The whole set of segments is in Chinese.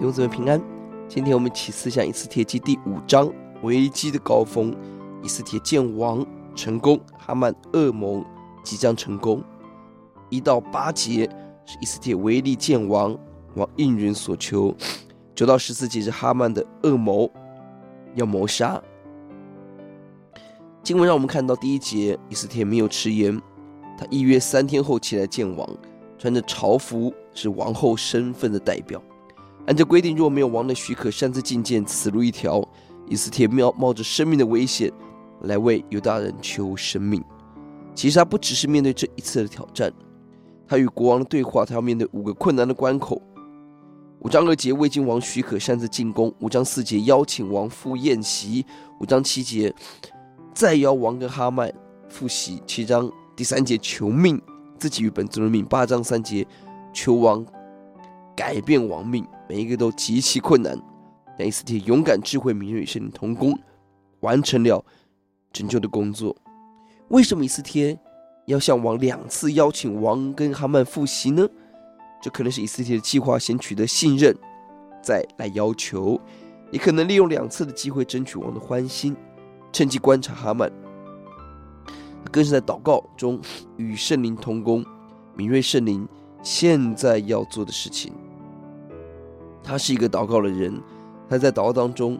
兄姊妹平安。今天我们起思想以斯帖记第五章危机的高峰。以斯帖见王成功，哈曼噩梦即将成功。一到八节是以斯帖违例见王，王应允所求。九到十四节是哈曼的恶谋，要谋杀。经文让我们看到第一节，以斯帖没有迟延，他预约三天后起来见王，穿着朝服，是王后身份的代表。按照规定，若没有王的许可，擅自觐见，死路一条。以斯帖冒冒着生命的危险来为犹大人求生命。其实他不只是面对这一次的挑战，他与国王的对话，他要面对五个困难的关口。五章二节未经王许可擅自进宫；五章四节邀请王赴宴席；五章七节再邀王跟哈曼赴席；七章第三节求命，自己与本族的命；八章三节求王改变王命。每一个都极其困难，但以斯帖勇敢、智慧、敏锐，与圣灵同工，完成了拯救的工作。为什么以斯帖要向王两次邀请王跟哈曼复习呢？这可能是以斯帖的计划，先取得信任，再来要求；也可能利用两次的机会争取王的欢心，趁机观察哈曼。更是在祷告中与圣灵同工，敏锐圣灵现在要做的事情。他是一个祷告的人，他在祷告当中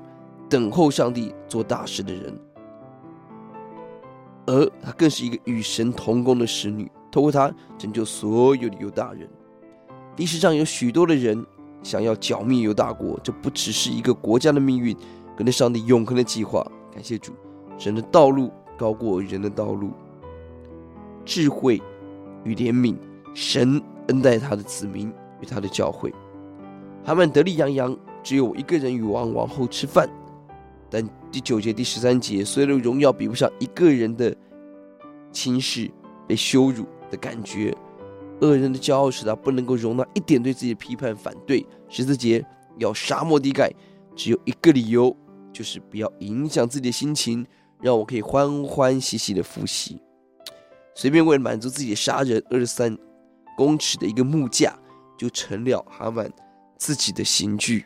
等候上帝做大事的人，而他更是一个与神同工的使女，透过他拯救所有的犹大人。历史上有许多的人想要剿灭犹大国，这不只是一个国家的命运，更是上帝永恒的计划。感谢主，神的道路高过人的道路，智慧与怜悯，神恩待他的子民与他的教会。哈曼得利洋洋，只有我一个人与王王后吃饭。但第九节、第十三节，所有的荣耀比不上一个人的轻视、被羞辱的感觉。恶人的骄傲使他不能够容纳一点对自己的批判、反对。十四节要杀末底改，只有一个理由，就是不要影响自己的心情，让我可以欢欢喜喜的复习。随便为了满足自己杀人，二十三公尺的一个木架就成了哈曼。自己的刑具，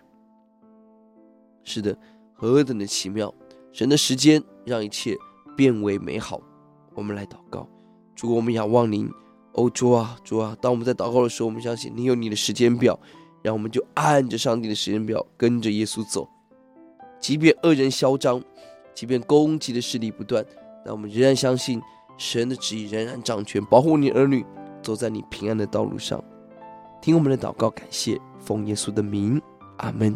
是的，何等的奇妙！神的时间让一切变为美好。我们来祷告，主，我们仰望您，哦，主啊，主啊！当我们在祷告的时候，我们相信你有你的时间表，让我们就按着上帝的时间表，跟着耶稣走。即便恶人嚣张，即便攻击的势力不断，但我们仍然相信神的旨意仍然掌权，保护你儿女走在你平安的道路上。听我们的祷告，感谢。奉耶稣的名，阿门。